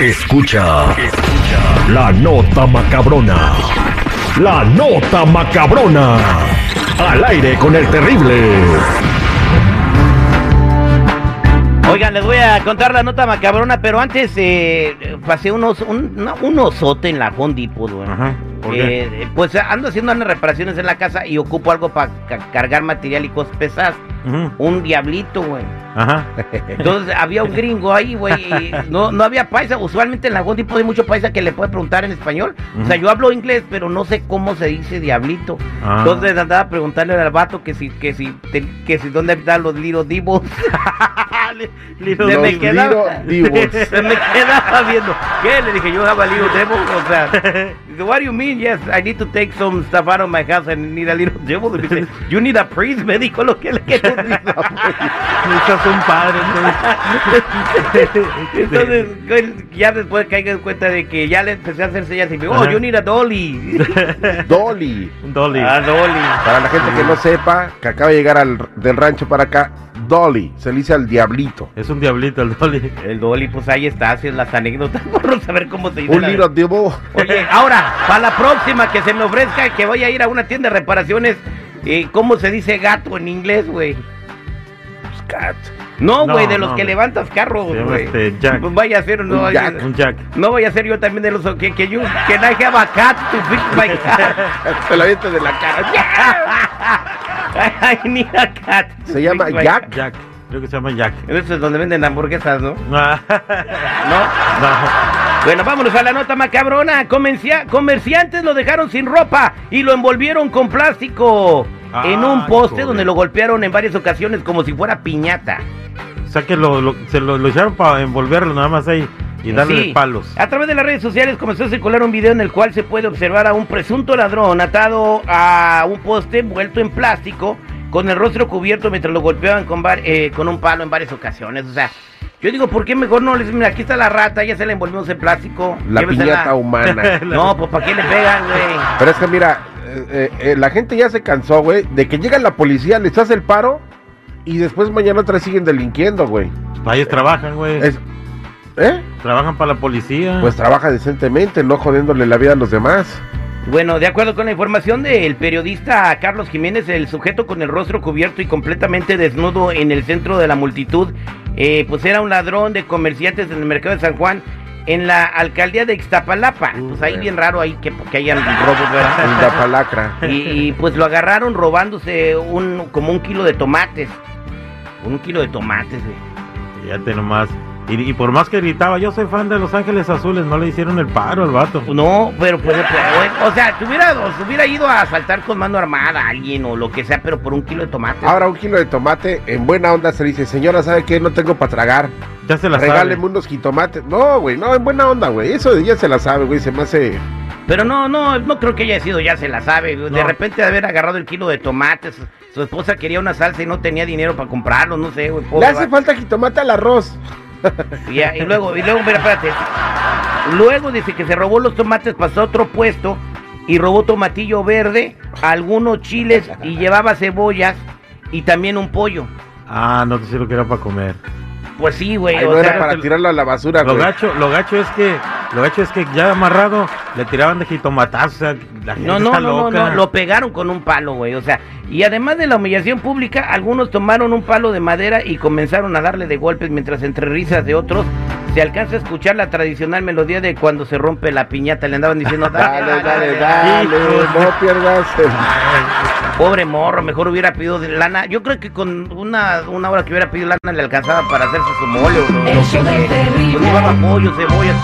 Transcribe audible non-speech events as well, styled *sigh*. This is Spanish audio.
Escucha, escucha la nota macabrona. La nota macabrona. Al aire con el terrible. Oigan, les voy a contar la nota macabrona, pero antes eh, pasé unos, un, no, un osote en la Depot, güey. Ajá. ¿Por qué? Eh, pues ando haciendo unas reparaciones en la casa y ocupo algo para cargar material y cosas pesadas. Ujú. Un diablito, güey. Ajá. Entonces había un gringo ahí, güey. No, no había paisa. Usualmente en la Depot hay mucho paisa que le puede preguntar en español. O sea, yo hablo inglés, pero no sé cómo se dice diablito. Ah. Entonces andaba a preguntarle al vato que si, que si, te- que si dónde están los little divos. *laughs* Se me quedaba, *laughs* se me quedaba viendo. ¿Qué? Le dije, yo have a little devil. O sea, what do you mean? Yes, I need to take some stuff out of my house and need a little devil. Y dice, you need a priest, me dijo lo que le quedó. Necesitas un padre. Entonces, güey, ya después caiga en cuenta de que ya le empecé a hacer señas y me dijo, oh, Ajá. you need a dolly. *laughs* Dolly. Un dolly. ah, dolly. Para la gente que no sepa, que acaba de llegar al, del rancho para acá, Dolly. Se le dice al diablito. Es un diablito el dolly. El dolly, pues ahí está, haciendo las anécdotas, *laughs* por no saber cómo se dice. Un la- little devil. Oye, ahora, para la próxima que se me ofrezca que voy a ir a una tienda de reparaciones, eh, ¿cómo se dice gato en inglés, güey? Cat. No, No, güey, de los no. que levantas carros, güey. este, jack. Pues vaya a ser, no, Un vaya- jack. Un jack. no voy a ser yo también de los que, que yo, que I have a cat to fix my *laughs* car. Te la avientas de la cara. I need a cat. Se llama Jack. Jack. Creo que se llama Jack. Eso es donde venden hamburguesas, ¿no? Ah, ¿No? no. Bueno, vámonos a la nota macabrona. Comencia- comerciantes lo dejaron sin ropa y lo envolvieron con plástico en un poste joder. donde lo golpearon en varias ocasiones como si fuera piñata. O sea que lo, lo- se lo, lo echaron para envolverlo nada más ahí y darle Sí. palos. A través de las redes sociales comenzó a circular un video en el cual se puede observar a un presunto ladrón atado a un poste envuelto en plástico con el rostro cubierto mientras lo golpeaban con, var- eh, con un palo en varias ocasiones. O sea, yo digo, ¿por qué mejor no les... Mira, aquí está la rata, ya se la envolvimos en plástico. La piñata humana. *laughs* No, pues ¿para qué le pegan, güey? Pero es que mira, eh, eh, eh, la gente ya se cansó, güey, de que llega la policía, les hace el paro y después mañana otra siguen delinquiendo, güey. Para ellos trabajan, güey. Es- ¿Eh? Trabajan para la policía. Pues trabaja decentemente, no jodiéndole la vida a los demás. Bueno, de acuerdo con la información del periodista Carlos Jiménez, el sujeto con el rostro cubierto y completamente desnudo en el centro de la multitud, eh, pues era un ladrón de comerciantes en el mercado de San Juan, en la alcaldía de Ixtapalapa. Uh, Pues ahí bueno. bien raro ahí que, que hayan robos, ¿verdad? La palacra. *laughs* Y, y, pues lo agarraron robándose un como un kilo de tomates. Un kilo de tomates, güey. Fíjate nomás. Y, y por más que gritaba, yo soy fan de Los Ángeles Azules, no le hicieron el paro al vato. No, pero pues, o sea, te hubiera, hubiera ido a asaltar con mano armada a alguien o lo que sea, pero por un kilo de tomates. Ahora un kilo de tomate, en buena onda se dice, señora, ¿sabe qué? No tengo para tragar. Ya se la Regáleme sabe. unos jitomates. No, güey, no, en buena onda, güey. Eso ya se la sabe, güey. Se me hace. Pero no, no, no creo que haya sido, ya se la sabe. De No. repente de haber agarrado el kilo de tomates, su esposa quería una salsa y no tenía dinero para comprarlo, no sé, güey. Le hace falta jitomate al arroz. *laughs* Y, ya, y luego, y luego, mira, espérate. Luego dice que se robó los tomates, pasó a otro puesto y robó tomatillo verde, algunos chiles y llevaba cebollas y también un pollo. Ah, no te sé lo que era para comer. Pues sí, güey. Ay, o no sea, era para te- tirarlo a la basura, Lo güey. gacho, lo gacho es que, lo gacho es que ya amarrado le tiraban de sea, la gente No, no, está no, no, loca. no, lo pegaron con un palo, güey. O sea, y además de la humillación pública, algunos tomaron un palo de madera y comenzaron a darle de golpes mientras entre risas de otros se alcanza a escuchar la tradicional melodía de cuando se rompe la piñata. Le andaban diciendo, *laughs* Dale, dale, dale. No pierdas. Pobre morro, mejor hubiera pedido de lana. Yo creo que con una, una hora que hubiera pedido lana le alcanzaba para hacerse su mole o. Pues llevaba pollo, cebollas.